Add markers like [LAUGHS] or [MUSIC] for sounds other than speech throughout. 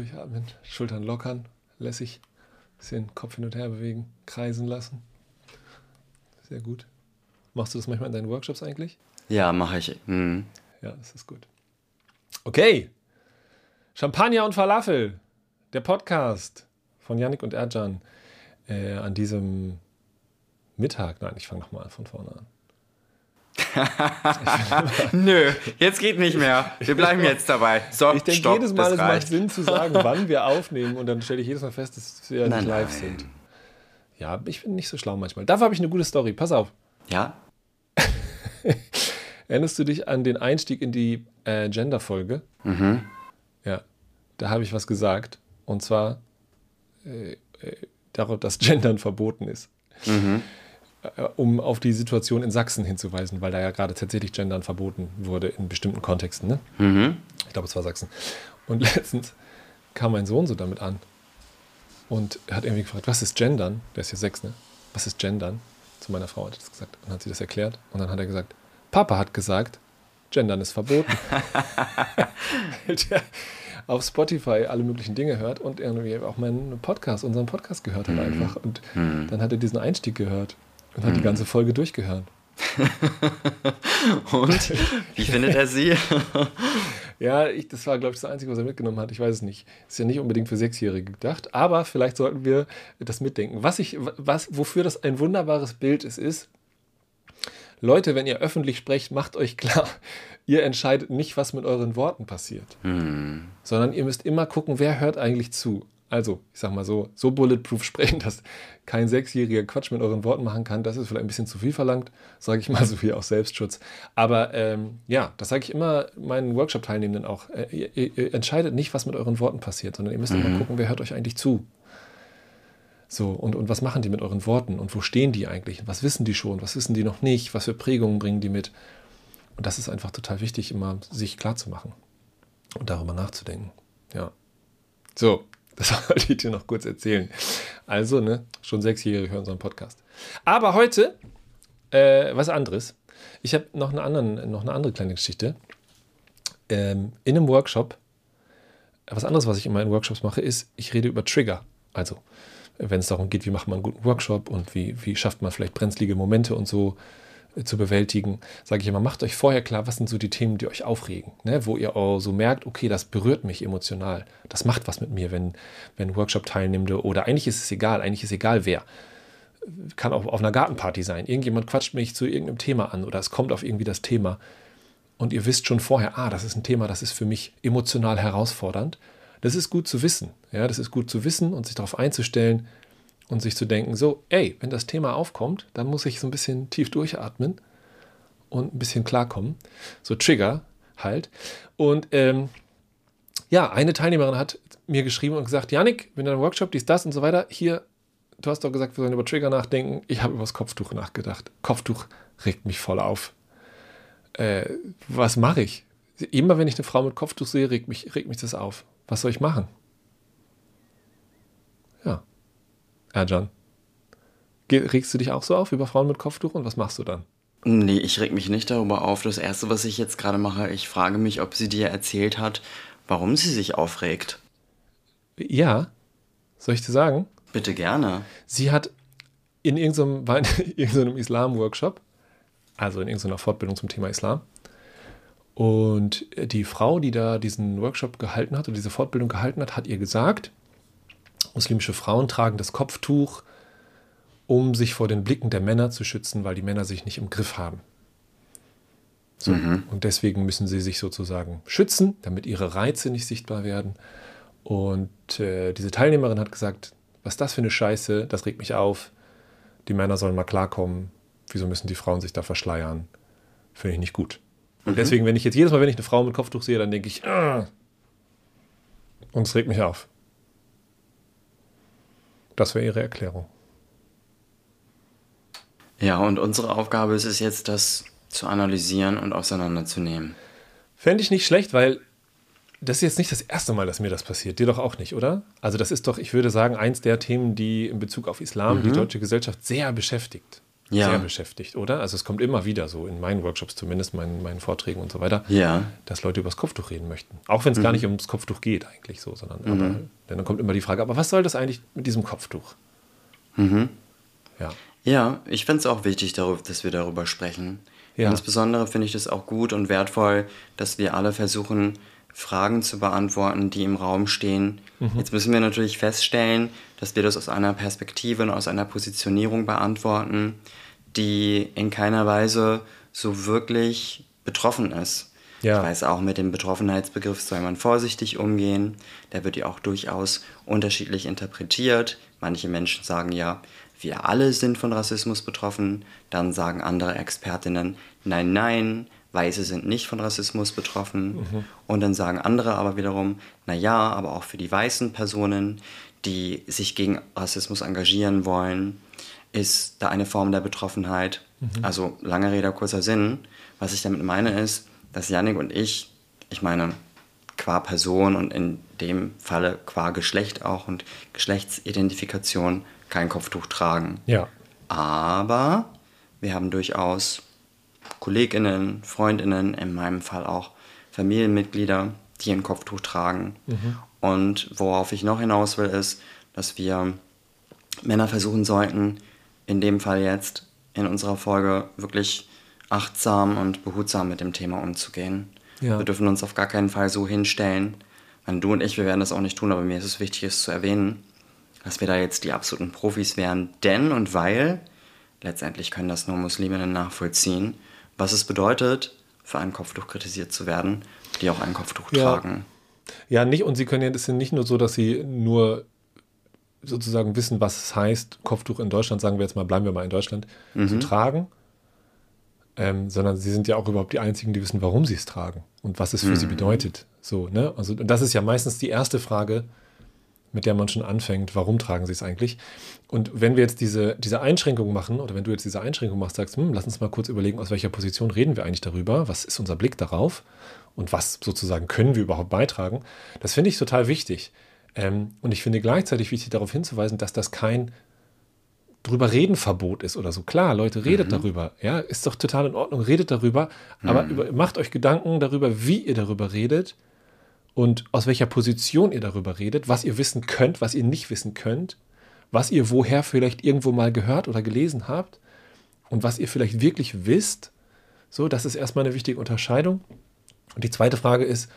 durchatmen, Schultern lockern, lässig, bisschen Kopf hin und her bewegen, kreisen lassen. Sehr gut. Machst du das manchmal in deinen Workshops eigentlich? Ja, mache ich. Mhm. Ja, das ist gut. Okay. Champagner und Falafel, der Podcast von Yannick und Erjan äh, an diesem Mittag. Nein, ich fange nochmal von vorne an. [LAUGHS] Nö, jetzt geht nicht mehr. Wir bleiben jetzt dabei. So, ich denke jedes Mal, es macht Sinn zu sagen, [LAUGHS] wann wir aufnehmen und dann stelle ich jedes Mal fest, dass wir nein, nicht live nein. sind. Ja, ich bin nicht so schlau manchmal. Dafür habe ich eine gute Story. Pass auf. Ja? [LAUGHS] Erinnerst du dich an den Einstieg in die äh, Gender-Folge? Mhm. Ja, da habe ich was gesagt. Und zwar äh, äh, darauf, dass Gendern verboten ist. Mhm. Äh, um auf die Situation in Sachsen hinzuweisen, weil da ja gerade tatsächlich Gendern verboten wurde in bestimmten Kontexten. Ne? Mhm. Ich glaube, es war Sachsen. Und [LAUGHS] letztens kam mein Sohn so damit an und hat irgendwie gefragt, was ist Gendern? Der ist ja sechs, ne? Was ist Gendern? Zu meiner Frau hat er das gesagt. Und hat sie das erklärt. Und dann hat er gesagt, Papa hat gesagt, Gendern ist verboten. [LAUGHS] der auf Spotify alle möglichen Dinge hört und irgendwie auch meinen Podcast, unseren Podcast gehört hat mhm. einfach. Und mhm. dann hat er diesen Einstieg gehört und hat mhm. die ganze Folge durchgehört. [LAUGHS] und wie findet er sie? [LAUGHS] ja, ich, das war, glaube ich, das Einzige, was er mitgenommen hat. Ich weiß es nicht. Ist ja nicht unbedingt für Sechsjährige gedacht, aber vielleicht sollten wir das mitdenken. Was ich, was, wofür das ein wunderbares Bild ist, ist, Leute, wenn ihr öffentlich sprecht, macht euch klar, [LAUGHS] ihr entscheidet nicht, was mit euren Worten passiert, hm. sondern ihr müsst immer gucken, wer hört eigentlich zu. Also, ich sag mal so, so bulletproof [LAUGHS] sprechen, dass kein Sechsjähriger Quatsch mit euren Worten machen kann, das ist vielleicht ein bisschen zu viel verlangt, sage ich mal [LAUGHS] so viel aus Selbstschutz. Aber ähm, ja, das sage ich immer meinen Workshop-Teilnehmenden auch. Äh, ihr, ihr, entscheidet nicht, was mit euren Worten passiert, sondern ihr müsst mhm. immer gucken, wer hört euch eigentlich zu. So, und, und was machen die mit euren Worten und wo stehen die eigentlich? Was wissen die schon? Was wissen die noch nicht? Was für Prägungen bringen die mit? Und das ist einfach total wichtig, immer sich klar zu machen und darüber nachzudenken. Ja. So, das [LAUGHS] wollte ich dir noch kurz erzählen. Also, ne, schon Sechsjährige hören so einen Podcast. Aber heute äh, was anderes. Ich habe noch, eine noch eine andere kleine Geschichte. Ähm, in einem Workshop, was anderes, was ich immer in Workshops mache, ist, ich rede über Trigger. Also, wenn es darum geht, wie macht man einen guten Workshop und wie, wie schafft man vielleicht brenzlige Momente und so, zu bewältigen, sage ich immer, macht euch vorher klar, was sind so die Themen, die euch aufregen, ne? wo ihr auch so merkt, okay, das berührt mich emotional, das macht was mit mir, wenn, wenn Workshop-Teilnehmende oder eigentlich ist es egal, eigentlich ist egal wer. Kann auch auf einer Gartenparty sein. Irgendjemand quatscht mich zu irgendeinem Thema an oder es kommt auf irgendwie das Thema und ihr wisst schon vorher, ah, das ist ein Thema, das ist für mich emotional herausfordernd. Das ist gut zu wissen. Ja, das ist gut zu wissen und sich darauf einzustellen, und sich zu denken, so, ey, wenn das Thema aufkommt, dann muss ich so ein bisschen tief durchatmen und ein bisschen klarkommen. So Trigger halt. Und ähm, ja, eine Teilnehmerin hat mir geschrieben und gesagt, Janik, wenn dein Workshop, dies, das und so weiter, hier, du hast doch gesagt, wir sollen über Trigger nachdenken. Ich habe über das Kopftuch nachgedacht. Kopftuch regt mich voll auf. Äh, was mache ich? Immer wenn ich eine Frau mit Kopftuch sehe, regt mich, regt mich das auf. Was soll ich machen? Ja, Erjan, regst du dich auch so auf über Frauen mit Kopftuch und was machst du dann? Nee, ich reg mich nicht darüber auf. Das Erste, was ich jetzt gerade mache, ich frage mich, ob sie dir erzählt hat, warum sie sich aufregt. Ja, soll ich dir sagen? Bitte gerne. Sie hat in irgendeinem, [LAUGHS] war in irgendeinem Islam-Workshop, also in irgendeiner Fortbildung zum Thema Islam. Und die Frau, die da diesen Workshop gehalten hat oder diese Fortbildung gehalten hat, hat ihr gesagt, Muslimische Frauen tragen das Kopftuch, um sich vor den Blicken der Männer zu schützen, weil die Männer sich nicht im Griff haben. So. Mhm. Und deswegen müssen sie sich sozusagen schützen, damit ihre Reize nicht sichtbar werden. Und äh, diese Teilnehmerin hat gesagt, was ist das für eine Scheiße, das regt mich auf. Die Männer sollen mal klarkommen. Wieso müssen die Frauen sich da verschleiern? Finde ich nicht gut. Und mhm. deswegen, wenn ich jetzt jedes Mal, wenn ich eine Frau mit Kopftuch sehe, dann denke ich, ah! und es regt mich auf. Das wäre Ihre Erklärung. Ja, und unsere Aufgabe ist es jetzt, das zu analysieren und auseinanderzunehmen. Fände ich nicht schlecht, weil das ist jetzt nicht das erste Mal, dass mir das passiert. Dir doch auch nicht, oder? Also das ist doch, ich würde sagen, eins der Themen, die in Bezug auf Islam mhm. die deutsche Gesellschaft sehr beschäftigt. ja. sehr beschäftigt, oder? Also es kommt immer wieder so in meinen Workshops, zumindest meinen, meinen Vorträgen und so weiter, ja. dass Leute über das Kopftuch reden möchten. Auch wenn es mhm. gar nicht ums Kopftuch geht eigentlich so, sondern mhm. aber, dann kommt immer die Frage, aber was soll das eigentlich mit diesem Kopftuch? Mhm. Ja. Ja, ich finde es auch wichtig, dass wir darüber sprechen. Ja. Insbesondere finde ich es auch gut und wertvoll, dass wir alle versuchen, Fragen zu beantworten, die im Raum stehen. Mhm. Jetzt müssen wir natürlich feststellen, dass wir das aus einer Perspektive und aus einer Positionierung beantworten, die in keiner Weise so wirklich betroffen ist. Ja. Ich weiß auch, mit dem Betroffenheitsbegriff soll man vorsichtig umgehen. Der wird ja auch durchaus unterschiedlich interpretiert. Manche Menschen sagen ja, wir alle sind von Rassismus betroffen. Dann sagen andere Expertinnen, nein, nein, Weiße sind nicht von Rassismus betroffen. Mhm. Und dann sagen andere aber wiederum, naja, aber auch für die weißen Personen, die sich gegen Rassismus engagieren wollen, ist da eine Form der Betroffenheit. Mhm. Also lange Rede, kurzer Sinn. Was ich damit meine ist, dass Yannick und ich, ich meine, qua Person und in dem Falle qua Geschlecht auch und Geschlechtsidentifikation kein Kopftuch tragen. Ja. Aber wir haben durchaus Kolleginnen, Freundinnen, in meinem Fall auch Familienmitglieder, die ein Kopftuch tragen. Mhm. Und worauf ich noch hinaus will, ist, dass wir Männer versuchen sollten, in dem Fall jetzt in unserer Folge wirklich achtsam und behutsam mit dem Thema umzugehen. Ja. Wir dürfen uns auf gar keinen Fall so hinstellen. Meine, du und ich, wir werden das auch nicht tun, aber mir ist es wichtig, es zu erwähnen, dass wir da jetzt die absoluten Profis wären. Denn und weil, letztendlich können das nur Musliminnen nachvollziehen, was es bedeutet, für ein Kopftuch kritisiert zu werden, die auch ein Kopftuch ja. tragen. Ja, nicht, und sie können ja, es ist nicht nur so, dass sie nur sozusagen wissen, was es heißt, Kopftuch in Deutschland, sagen wir jetzt mal, bleiben wir mal in Deutschland, mhm. zu tragen, ähm, sondern sie sind ja auch überhaupt die Einzigen, die wissen, warum sie es tragen und was es für mhm. sie bedeutet. So, ne? Also, und das ist ja meistens die erste Frage, mit der man schon anfängt, warum tragen sie es eigentlich? Und wenn wir jetzt diese, diese Einschränkung machen, oder wenn du jetzt diese Einschränkung machst, sagst, hm, lass uns mal kurz überlegen, aus welcher Position reden wir eigentlich darüber, was ist unser Blick darauf und was sozusagen können wir überhaupt beitragen, das finde ich total wichtig. Ähm, und ich finde gleichzeitig wichtig darauf hinzuweisen, dass das kein drüber reden Verbot ist oder so. Klar, Leute, redet mhm. darüber. Ja, ist doch total in Ordnung, redet darüber, aber mhm. über, macht euch Gedanken darüber, wie ihr darüber redet und aus welcher Position ihr darüber redet, was ihr wissen könnt, was ihr nicht wissen könnt, was ihr woher vielleicht irgendwo mal gehört oder gelesen habt und was ihr vielleicht wirklich wisst. So, das ist erstmal eine wichtige Unterscheidung. Und die zweite Frage ist,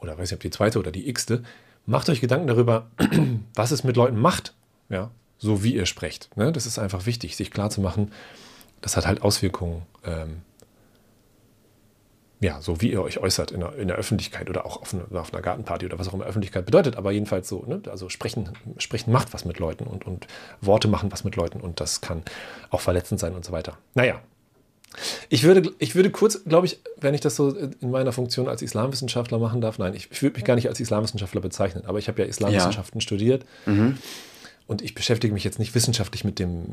oder weiß nicht, ob die zweite oder die x-te, macht euch Gedanken darüber, [CLEARS THROAT] was es mit Leuten macht, ja, so wie ihr sprecht. Ne? Das ist einfach wichtig, sich klarzumachen, das hat halt Auswirkungen ähm, ja, so wie ihr euch äußert in der, in der Öffentlichkeit oder auch auf, eine, auf, einer Gartenparty oder was auch immer Öffentlichkeit bedeutet, aber jedenfalls so, ne? also sprechen, sprechen macht was mit Leuten und, und Worte machen was mit Leuten und das kann auch verletzend sein und so weiter. Naja, ich würde, ich würde kurz, glaube ich, wenn ich das so in meiner Funktion als Islamwissenschaftler machen darf, nein, ich, ich würde mich gar nicht als Islamwissenschaftler bezeichnen, aber ich habe ja Islamwissenschaften ja. studiert. Mhm. Und ich beschäftige mich jetzt nicht wissenschaftlich mit dem,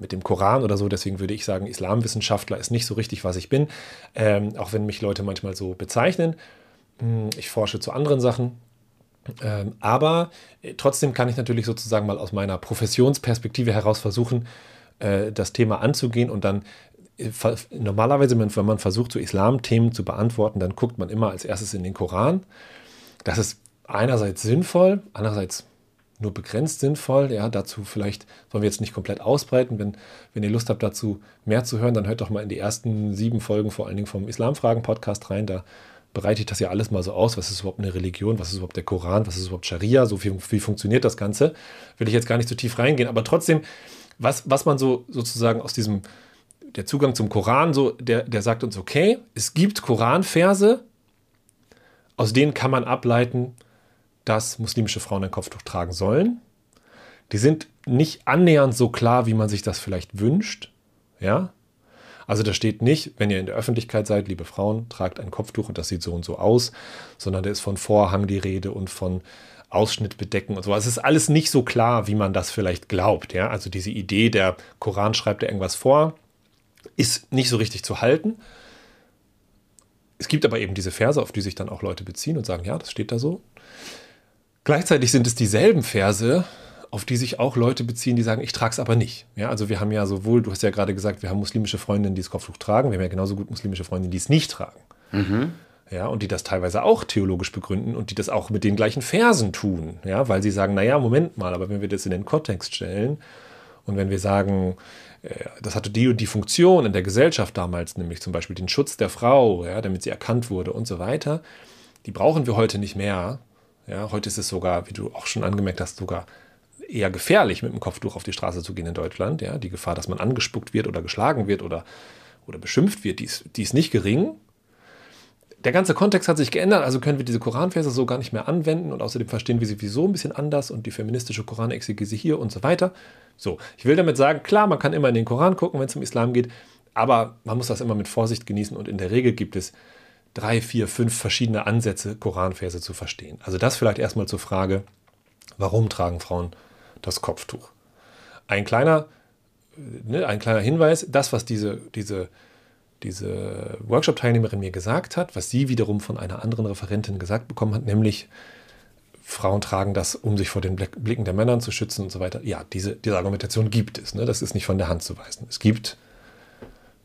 mit dem Koran oder so, deswegen würde ich sagen, Islamwissenschaftler ist nicht so richtig, was ich bin, ähm, auch wenn mich Leute manchmal so bezeichnen. Hm, ich forsche zu anderen Sachen, ähm, aber äh, trotzdem kann ich natürlich sozusagen mal aus meiner Professionsperspektive heraus versuchen, äh, das Thema anzugehen und dann äh, normalerweise, wenn man versucht, so Islam-Themen zu beantworten, dann guckt man immer als erstes in den Koran. Das ist einerseits sinnvoll, andererseits nur begrenzt sinnvoll. Ja, dazu vielleicht sollen wir jetzt nicht komplett ausbreiten. Wenn, wenn ihr Lust habt, dazu mehr zu hören, dann hört doch mal in die ersten sieben Folgen vor allen Dingen vom Islamfragen-Podcast rein. Da bereite ich das ja alles mal so aus. Was ist überhaupt eine Religion? Was ist überhaupt der Koran? Was ist überhaupt Scharia? So viel, wie funktioniert das Ganze? Will ich jetzt gar nicht so tief reingehen. Aber trotzdem, was, was man so sozusagen aus diesem, der Zugang zum Koran, so, der, der sagt uns, okay, es gibt Koranverse, aus denen kann man ableiten, dass muslimische Frauen ein Kopftuch tragen sollen. Die sind nicht annähernd so klar, wie man sich das vielleicht wünscht. Ja? Also da steht nicht, wenn ihr in der Öffentlichkeit seid, liebe Frauen, tragt ein Kopftuch und das sieht so und so aus, sondern da ist von Vorhang die Rede und von Ausschnitt bedecken und so. Also es ist alles nicht so klar, wie man das vielleicht glaubt. Ja? Also diese Idee, der Koran schreibt da irgendwas vor, ist nicht so richtig zu halten. Es gibt aber eben diese Verse, auf die sich dann auch Leute beziehen und sagen, ja, das steht da so. Gleichzeitig sind es dieselben Verse, auf die sich auch Leute beziehen, die sagen, ich trage es aber nicht. Ja, also wir haben ja sowohl, du hast ja gerade gesagt, wir haben muslimische Freundinnen, die das Kopftuch tragen, wir haben ja genauso gut muslimische Freundinnen, die es nicht tragen. Mhm. Ja, und die das teilweise auch theologisch begründen und die das auch mit den gleichen Versen tun. Ja, weil sie sagen, naja, Moment mal, aber wenn wir das in den Kontext stellen und wenn wir sagen, äh, das hatte die und die Funktion in der Gesellschaft damals, nämlich zum Beispiel den Schutz der Frau, ja, damit sie erkannt wurde und so weiter, die brauchen wir heute nicht mehr. Ja, heute ist es sogar, wie du auch schon angemerkt hast, sogar eher gefährlich, mit dem Kopftuch auf die Straße zu gehen in Deutschland. Ja, die Gefahr, dass man angespuckt wird oder geschlagen wird oder, oder beschimpft wird, die ist, die ist nicht gering. Der ganze Kontext hat sich geändert, also können wir diese Koranverse so gar nicht mehr anwenden und außerdem verstehen wir sie sowieso ein bisschen anders und die feministische Koranexegese hier und so weiter. So, ich will damit sagen, klar, man kann immer in den Koran gucken, wenn es um Islam geht, aber man muss das immer mit Vorsicht genießen und in der Regel gibt es drei, vier, fünf verschiedene Ansätze, Koranverse zu verstehen. Also das vielleicht erstmal zur Frage, warum tragen Frauen das Kopftuch? Ein kleiner, ne, ein kleiner Hinweis, das, was diese, diese, diese Workshop-Teilnehmerin mir gesagt hat, was sie wiederum von einer anderen Referentin gesagt bekommen hat, nämlich Frauen tragen das, um sich vor den Blicken der Männer zu schützen und so weiter. Ja, diese, diese Argumentation gibt es. Ne? Das ist nicht von der Hand zu weisen. Es gibt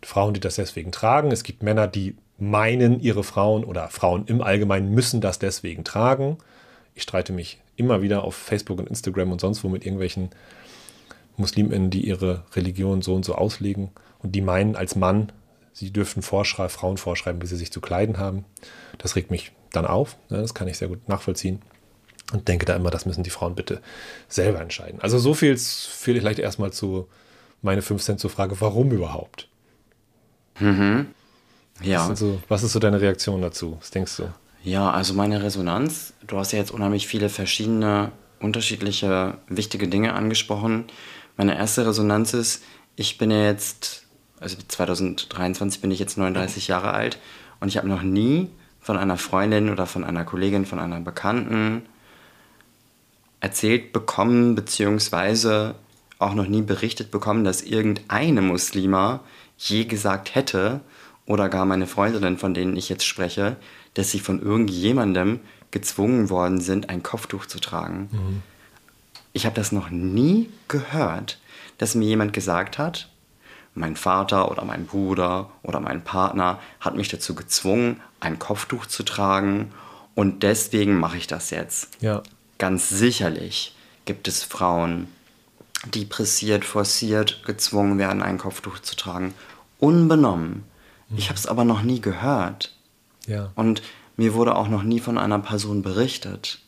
Frauen, die das deswegen tragen. Es gibt Männer, die meinen, ihre Frauen oder Frauen im Allgemeinen müssen das deswegen tragen. Ich streite mich immer wieder auf Facebook und Instagram und sonst wo mit irgendwelchen Musliminnen, die ihre Religion so und so auslegen und die meinen als Mann, sie dürften vorschreiben, Frauen vorschreiben, wie sie sich zu kleiden haben. Das regt mich dann auf. Ne? Das kann ich sehr gut nachvollziehen. Und denke da immer, das müssen die Frauen bitte selber entscheiden. Also so viel vielleicht erstmal zu meine 5 Cent zur Frage, warum überhaupt? Mhm. Ja. Was so, was ist so deine Reaktion dazu? Was denkst du? Ja, also meine Resonanz, du hast ja jetzt unheimlich viele verschiedene, unterschiedliche, wichtige Dinge angesprochen. Meine erste Resonanz ist, ich bin ja jetzt, also 2023 bin ich jetzt 39 Jahre alt und ich habe noch nie von einer Freundin oder von einer Kollegin, von einer Bekannten erzählt bekommen, beziehungsweise auch noch nie berichtet bekommen, dass irgendeine Muslima je gesagt hätte, oder gar meine Freundinnen, von denen ich jetzt spreche, dass sie von irgendjemandem gezwungen worden sind, ein Kopftuch zu tragen. Mhm. Ich habe das noch nie gehört, dass mir jemand gesagt hat, mein Vater oder mein Bruder oder mein Partner hat mich dazu gezwungen, ein Kopftuch zu tragen und deswegen mache ich das jetzt. Ja. Ganz sicherlich gibt es Frauen, die pressiert, forciert gezwungen werden, ein Kopftuch zu tragen, unbenommen ich habe es aber noch nie gehört. Ja. Und mir wurde auch noch nie von einer Person berichtet.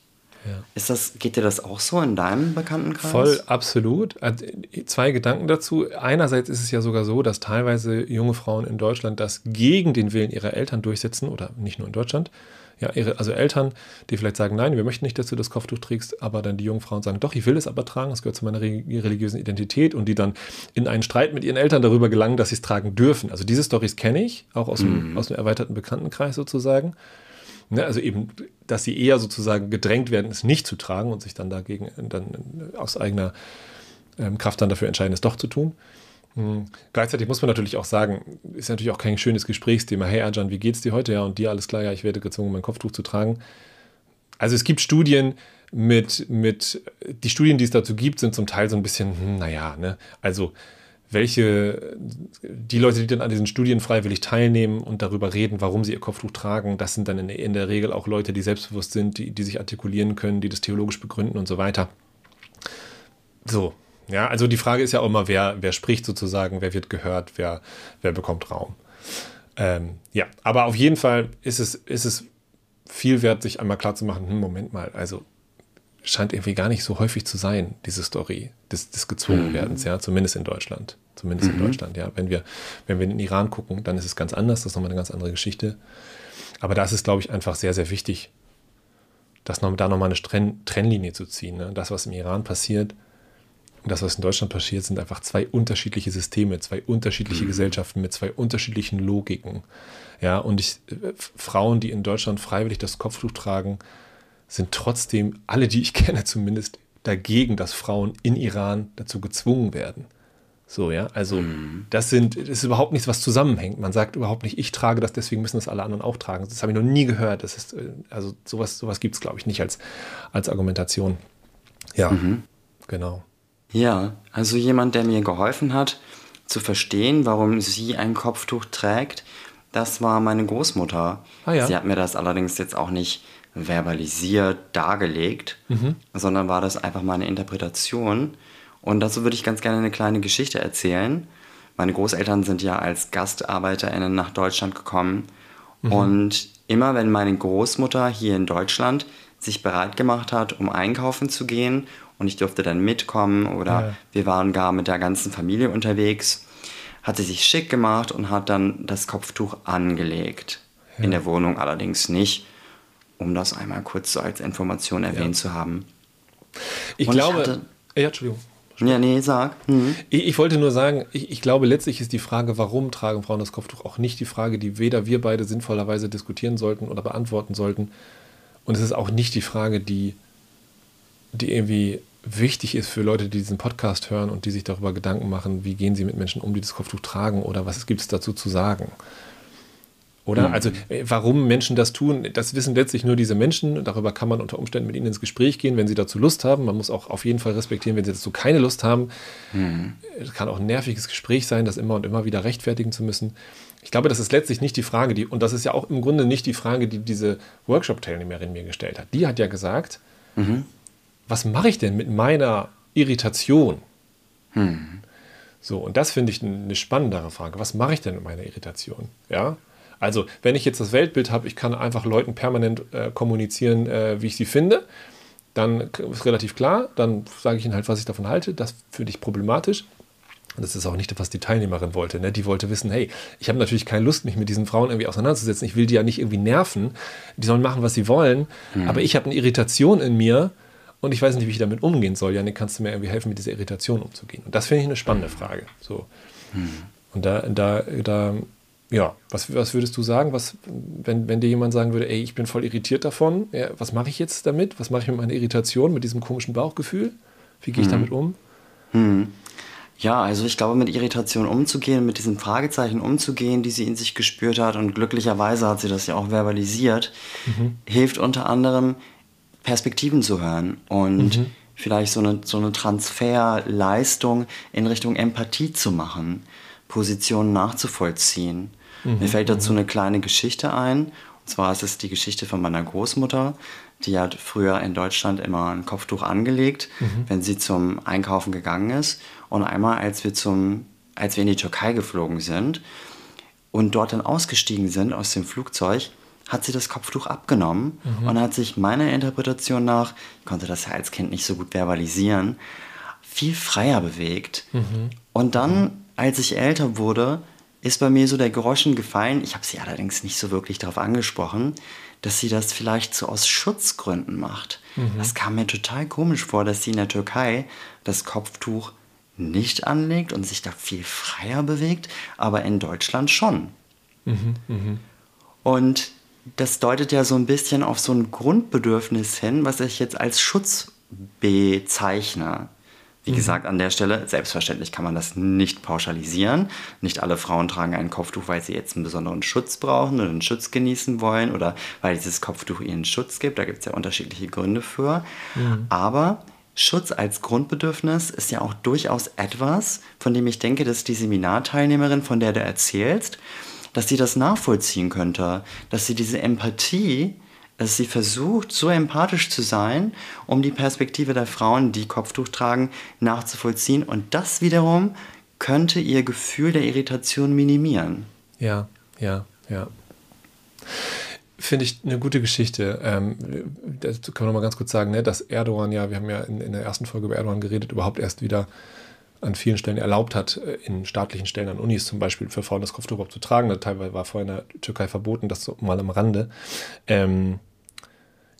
Ja. Ist das, geht dir das auch so in deinem Bekanntenkreis? Voll, absolut. Also, zwei Gedanken dazu. Einerseits ist es ja sogar so, dass teilweise junge Frauen in Deutschland das gegen den Willen ihrer Eltern durchsetzen, oder nicht nur in Deutschland, ja, ihre, also Eltern, die vielleicht sagen, nein, wir möchten nicht, dass du das Kopftuch trägst, aber dann die jungen Frauen sagen, doch, ich will es aber tragen, es gehört zu meiner religiösen Identität und die dann in einen Streit mit ihren Eltern darüber gelangen, dass sie es tragen dürfen. Also diese Stories kenne ich, auch aus, mhm. dem, aus dem erweiterten Bekanntenkreis sozusagen. Ne, also eben, dass sie eher sozusagen gedrängt werden, es nicht zu tragen und sich dann dagegen dann aus eigener ähm, Kraft dann dafür entscheiden, es doch zu tun. Mhm. Gleichzeitig muss man natürlich auch sagen, ist natürlich auch kein schönes Gesprächsthema. Hey Arjan, wie geht's dir heute? Ja, und dir alles klar, ja, ich werde gezwungen, mein Kopftuch zu tragen. Also es gibt Studien mit, mit, die Studien, die es dazu gibt, sind zum Teil so ein bisschen, hm, naja, ne, also welche, die Leute, die dann an diesen Studien freiwillig teilnehmen und darüber reden, warum sie ihr Kopftuch tragen, das sind dann in, in der Regel auch Leute, die selbstbewusst sind, die, die sich artikulieren können, die das theologisch begründen und so weiter. So, ja, also die Frage ist ja auch immer, wer, wer spricht sozusagen, wer wird gehört, wer, wer bekommt Raum. Ähm, ja, aber auf jeden Fall ist es, ist es viel wert, sich einmal klar zu machen, hm, Moment mal, also scheint irgendwie gar nicht so häufig zu sein, diese Story des, des Gezwungenwerdens, mhm. ja, zumindest in Deutschland. Zumindest mhm. in Deutschland, ja. Wenn wir, wenn wir in den Iran gucken, dann ist es ganz anders, das ist nochmal eine ganz andere Geschichte. Aber da ist es, glaube ich, einfach sehr, sehr wichtig, dass noch, da nochmal eine Trenn Trennlinie zu ziehen. Ne? Das, was im Iran passiert, und das, was in Deutschland passiert, sind einfach zwei unterschiedliche Systeme, zwei unterschiedliche mhm. Gesellschaften mit zwei unterschiedlichen Logiken. Ja, und ich, äh, Frauen, die in Deutschland freiwillig das Kopftuch tragen, sind trotzdem, alle, die ich [LAUGHS] kenne zumindest, dagegen, dass Frauen in Iran dazu gezwungen werden. So, ja, also mhm. das sind, das ist überhaupt nichts, was zusammenhängt. Man sagt überhaupt nicht, ich trage das, deswegen müssen das alle anderen auch tragen. Das habe ich noch nie gehört. Das ist, äh, also sowas, sowas gibt es, glaube ich, nicht als, als Argumentation. Ja. Mhm. genau. Ja, also jemand, der mir geholfen hat, zu verstehen, warum sie ein Kopftuch trägt, das war meine Großmutter. Ah, ja. Sie hat mir das allerdings jetzt auch nicht verbalisiert dargelegt, mhm. sondern war das einfach meine Interpretation. Und dazu würde ich ganz gerne eine kleine Geschichte erzählen. Meine Großeltern sind ja als GastarbeiterInnen nach Deutschland gekommen. Mhm. Und immer wenn meine Großmutter hier in Deutschland sich bereit gemacht hat, um einkaufen zu gehen und ich durfte dann mitkommen oder ja. wir waren gar mit der ganzen Familie unterwegs, hat sie sich schick gemacht und hat dann das Kopftuch angelegt. Ja. In der Wohnung allerdings nicht, um das einmal kurz so als Information erwähnt ja. zu haben. Ich und glaube. Ich hatte, ja, Entschuldigung. Ja, nee, sag. Mhm. Ich, ich, wollte nur sagen, ich, ich, glaube, letztlich ist die Frage, warum tragen Frauen das Kopftuch, auch nicht die Frage, die weder wir beide sinnvollerweise diskutieren sollten oder beantworten sollten. Und es ist auch nicht die Frage, die, die irgendwie wichtig ist für Leute, die diesen Podcast hören und die sich darüber Gedanken machen, wie gehen sie mit Menschen um, die das Kopftuch tragen oder was gibt es dazu zu sagen. Oder? Mhm. Also, äh, warum Menschen das tun, das wissen letztlich nur diese Menschen. Darüber kann man unter Umständen mit ihnen ins Gespräch gehen, wenn sie dazu Lust haben. Man muss auch auf jeden Fall respektieren, wenn sie dazu keine Lust haben. Mhm. Es kann auch ein nerviges Gespräch sein, das immer und immer wieder rechtfertigen zu müssen. Ich glaube, das ist letztlich nicht die Frage, die, und das ist ja auch im Grunde nicht die Frage, die diese Workshop-Teilnehmerin mir gestellt hat. Die hat ja gesagt, mhm was mache ich denn mit meiner Irritation? Hm. So, und das finde ich eine spannendere Frage. Was mache ich denn mit meiner Irritation? Ja, also, wenn ich jetzt das Weltbild habe, ich kann einfach Leuten permanent äh, kommunizieren, äh, wie ich sie finde, dann ist relativ klar, dann sage ich ihnen halt, was ich davon halte. Das finde ich problematisch. Das ist auch nicht, was die Teilnehmerin wollte. Ne? Die wollte wissen, hey, ich habe natürlich keine Lust, mich mit diesen Frauen irgendwie auseinanderzusetzen. Ich will die ja nicht irgendwie nerven. Die sollen machen, was sie wollen. Mhm. Aber ich habe eine Irritation in mir, und ich weiß nicht, wie ich damit umgehen soll. Janik, kannst du mir irgendwie helfen, mit dieser Irritation umzugehen? Und das finde ich eine spannende Frage. So. Hm. Und da, da, da, ja, was, was würdest du sagen, was, wenn, wenn dir jemand sagen würde, ey, ich bin voll irritiert davon, ja, was mache ich jetzt damit? Was mache ich mit meiner Irritation, mit diesem komischen Bauchgefühl? Wie gehe ich hm. damit um? Hm. Ja, also ich glaube, mit Irritation umzugehen, mit diesen Fragezeichen umzugehen, die sie in sich gespürt hat, und glücklicherweise hat sie das ja auch verbalisiert, mhm. hilft unter anderem, Perspektiven zu hören und mhm. vielleicht so eine, so eine Transferleistung in Richtung Empathie zu machen, Positionen nachzuvollziehen. Mhm. Mir fällt dazu mhm. eine kleine Geschichte ein. Und zwar ist es die Geschichte von meiner Großmutter. Die hat früher in Deutschland immer ein Kopftuch angelegt, mhm. wenn sie zum Einkaufen gegangen ist. Und einmal, als wir, zum, als wir in die Türkei geflogen sind und dort dann ausgestiegen sind aus dem Flugzeug, hat sie das Kopftuch abgenommen mhm. und hat sich meiner Interpretation nach, ich konnte das ja als Kind nicht so gut verbalisieren, viel freier bewegt. Mhm. Und dann, mhm. als ich älter wurde, ist bei mir so der Groschen gefallen, ich habe sie allerdings nicht so wirklich darauf angesprochen, dass sie das vielleicht so aus Schutzgründen macht. Mhm. Das kam mir total komisch vor, dass sie in der Türkei das Kopftuch nicht anlegt und sich da viel freier bewegt, aber in Deutschland schon. Mhm, mh. Und das deutet ja so ein bisschen auf so ein Grundbedürfnis hin, was ich jetzt als Schutz bezeichne. Wie mhm. gesagt, an der Stelle, selbstverständlich kann man das nicht pauschalisieren. Nicht alle Frauen tragen ein Kopftuch, weil sie jetzt einen besonderen Schutz brauchen oder einen Schutz genießen wollen oder weil dieses Kopftuch ihnen Schutz gibt. Da gibt es ja unterschiedliche Gründe für. Mhm. Aber Schutz als Grundbedürfnis ist ja auch durchaus etwas, von dem ich denke, dass die Seminarteilnehmerin, von der du erzählst, dass sie das nachvollziehen könnte, dass sie diese Empathie, dass sie versucht, so empathisch zu sein, um die Perspektive der Frauen, die Kopftuch tragen, nachzuvollziehen. Und das wiederum könnte ihr Gefühl der Irritation minimieren. Ja, ja, ja. Finde ich eine gute Geschichte. Ähm, das kann man noch mal ganz kurz sagen, ne, dass Erdogan ja, wir haben ja in, in der ersten Folge über Erdogan geredet, überhaupt erst wieder an vielen Stellen erlaubt hat, äh, in staatlichen Stellen an Unis zum Beispiel für Frauen das Kopftuch überhaupt zu tragen. Das teilweise war vorher in der Türkei verboten, das so mal am Rande. Ähm,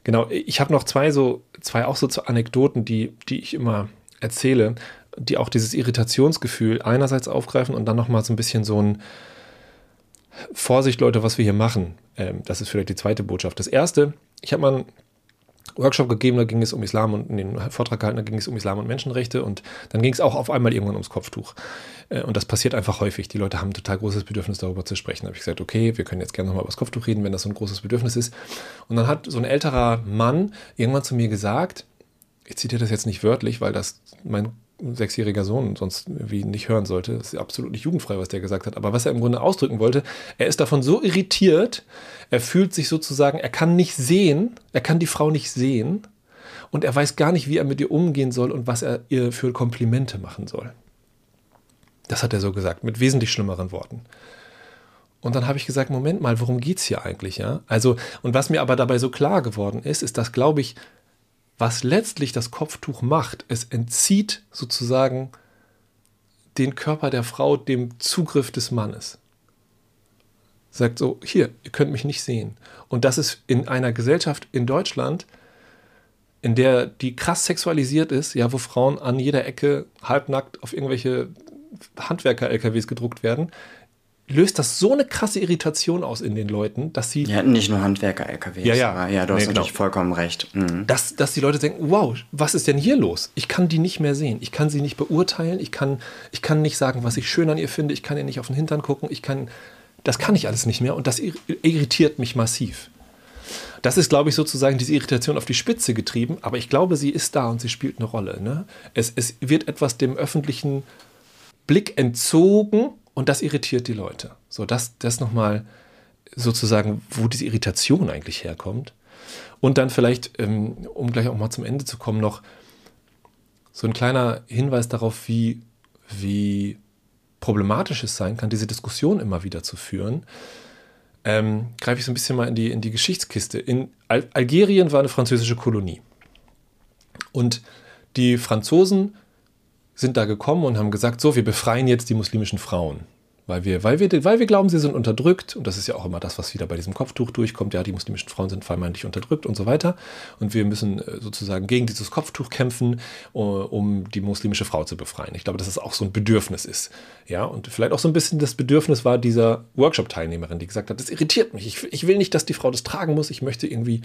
genau, ich habe noch zwei so, zwei auch so Anekdoten, die, die ich immer erzähle, die auch dieses Irritationsgefühl einerseits aufgreifen und dann nochmal so ein bisschen so ein Vorsicht, Leute, was wir hier machen. Ähm, das ist vielleicht die zweite Botschaft. Das erste, ich habe mal Workshop gegeben, da ging es um Islam und den Vortrag gehalten, da ging es um Islam und Menschenrechte und dann ging es auch auf einmal irgendwann ums Kopftuch. Äh, und das passiert einfach häufig. Die Leute haben ein total großes Bedürfnis, darüber zu sprechen. Da habe ich gesagt, okay, wir können jetzt gerne nochmal über das Kopftuch reden, wenn das so ein großes Bedürfnis ist. Und dann hat so ein älterer Mann irgendwann zu mir gesagt, ich zitiere das jetzt nicht wörtlich, weil das mein sechsjähriger Sohn sonst wie nicht hören sollte. Das ist absolut nicht jugendfrei, was der gesagt hat. Aber was er im Grunde ausdrücken wollte, er ist davon so irritiert, er fühlt sich sozusagen, er kann nicht sehen, er kann die Frau nicht sehen und er weiß gar nicht, wie er mit ihr umgehen soll und was er ihr für Komplimente machen soll. Das hat er so gesagt, mit wesentlich schlimmeren Worten. Und dann habe ich gesagt, Moment mal, worum geht es hier eigentlich, ja? Also, und was mir aber dabei so klar geworden ist, ist, dass, glaube ich, was letztlich das Kopftuch macht, es entzieht sozusagen den Körper der Frau dem Zugriff des Mannes. Sagt so, hier, ihr könnt mich nicht sehen. Und das ist in einer Gesellschaft in Deutschland, in der die krass sexualisiert ist, ja, wo Frauen an jeder Ecke halbnackt auf irgendwelche Handwerker-LKWs gedruckt werden, löst das so eine krasse Irritation aus in den Leuten, dass sie. Ja, nicht nur Handwerker-LKWs. Ja, ja. ja, du hast nee, genau. natürlich vollkommen recht. Mhm. Dass, dass die Leute denken, wow, was ist denn hier los? Ich kann die nicht mehr sehen. Ich kann sie nicht beurteilen. Ich kann, ich kann nicht sagen, was ich schön an ihr finde. Ich kann ihr nicht auf den Hintern gucken. Ich kann, das kann ich alles nicht mehr. Und das irritiert mich massiv. Das ist, glaube ich, sozusagen diese Irritation auf die Spitze getrieben. Aber ich glaube, sie ist da und sie spielt eine Rolle. Ne? Es, es wird etwas dem öffentlichen Blick entzogen und das irritiert die Leute. So, das, das nochmal sozusagen, wo diese Irritation eigentlich herkommt. Und dann vielleicht, ähm, um gleich auch mal zum Ende zu kommen, noch so ein kleiner Hinweis darauf, wie, wie problematisch es sein kann, diese Diskussion immer wieder zu führen. Ähm, greife ich so ein bisschen mal in die, in die Geschichtskiste. In Al Algerien war eine französische Kolonie. Und die Franzosen sind da gekommen und haben gesagt, so, wir befreien jetzt die muslimischen Frauen. Weil wir, weil, wir, weil wir glauben, sie sind unterdrückt. Und das ist ja auch immer das, was wieder bei diesem Kopftuch durchkommt. Ja, die muslimischen Frauen sind vermeintlich unterdrückt und so weiter. Und wir müssen äh, sozusagen gegen dieses Kopftuch kämpfen, äh, um die muslimische Frau zu befreien. Ich glaube, dass es das auch so ein Bedürfnis ist. Ja, und vielleicht auch so ein bisschen das Bedürfnis war dieser Workshop-Teilnehmerin, die gesagt hat, das irritiert mich. Ich, ich will nicht, dass die Frau das tragen muss. Ich möchte irgendwie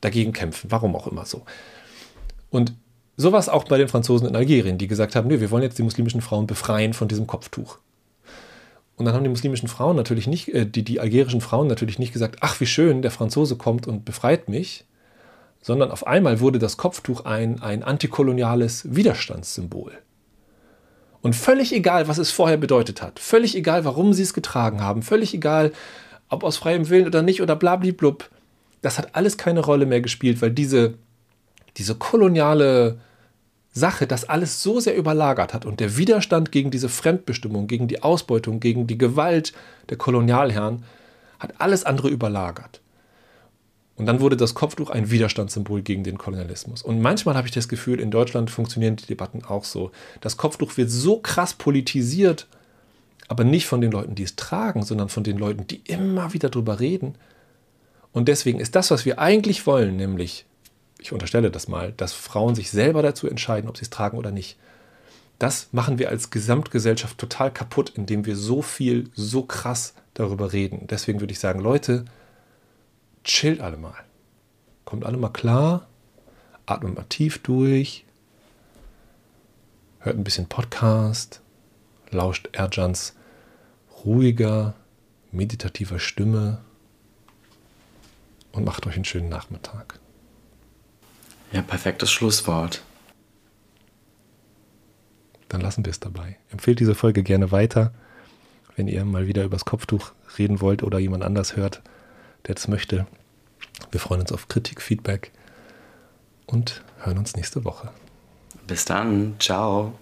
dagegen kämpfen. Warum auch immer so. Und Sowas auch bei den Franzosen in Algerien, die gesagt haben, nee, wir wollen jetzt die muslimischen Frauen befreien von diesem Kopftuch. Und dann haben die muslimischen Frauen natürlich nicht, äh, die, die algerischen Frauen natürlich nicht gesagt, ach wie schön, der Franzose kommt und befreit mich, sondern auf einmal wurde das Kopftuch ein, ein antikoloniales Widerstandssymbol. Und völlig egal, was es vorher bedeutet hat, völlig egal, warum sie es getragen haben, völlig egal, ob aus freiem Willen oder nicht oder blablablub, das hat alles keine Rolle mehr gespielt, weil diese, diese koloniale Sache das alles so sehr überlagert hat und der Widerstand gegen diese Fremdbestimmung, gegen die Ausbeutung, gegen die Gewalt der Kolonialherren hat alles andere überlagert. Und dann wurde das Kopftuch ein Widerstandssymbol gegen den Kolonialismus. Und manchmal habe ich das Gefühl, in Deutschland funktionieren die Debatten auch so. Das Kopftuch wird so krass politisiert, aber nicht von den Leuten, die es tragen, sondern von den Leuten, die immer wieder darüber reden. Und deswegen ist das, was wir eigentlich wollen, nämlich ich unterstelle das mal, dass Frauen sich selber dazu entscheiden, ob sie es tragen oder nicht. Das machen wir als Gesamtgesellschaft total kaputt, indem wir so viel, so krass darüber reden. Deswegen würde ich sagen, Leute, chillt alle mal. Kommt alle mal klar, atmet mal tief durch, hört ein bisschen Podcast, lauscht Erjans ruhiger, meditativer Stimme und macht euch einen schönen Nachmittag. Ja, perfektes Schlusswort. Dann lassen wir es dabei. Empfehlt diese Folge gerne weiter, wenn ihr mal wieder übers Kopftuch reden wollt oder jemand anders hört, der das möchte. Wir freuen uns auf Kritik, Feedback und hören uns nächste Woche. Bis dann. Ciao.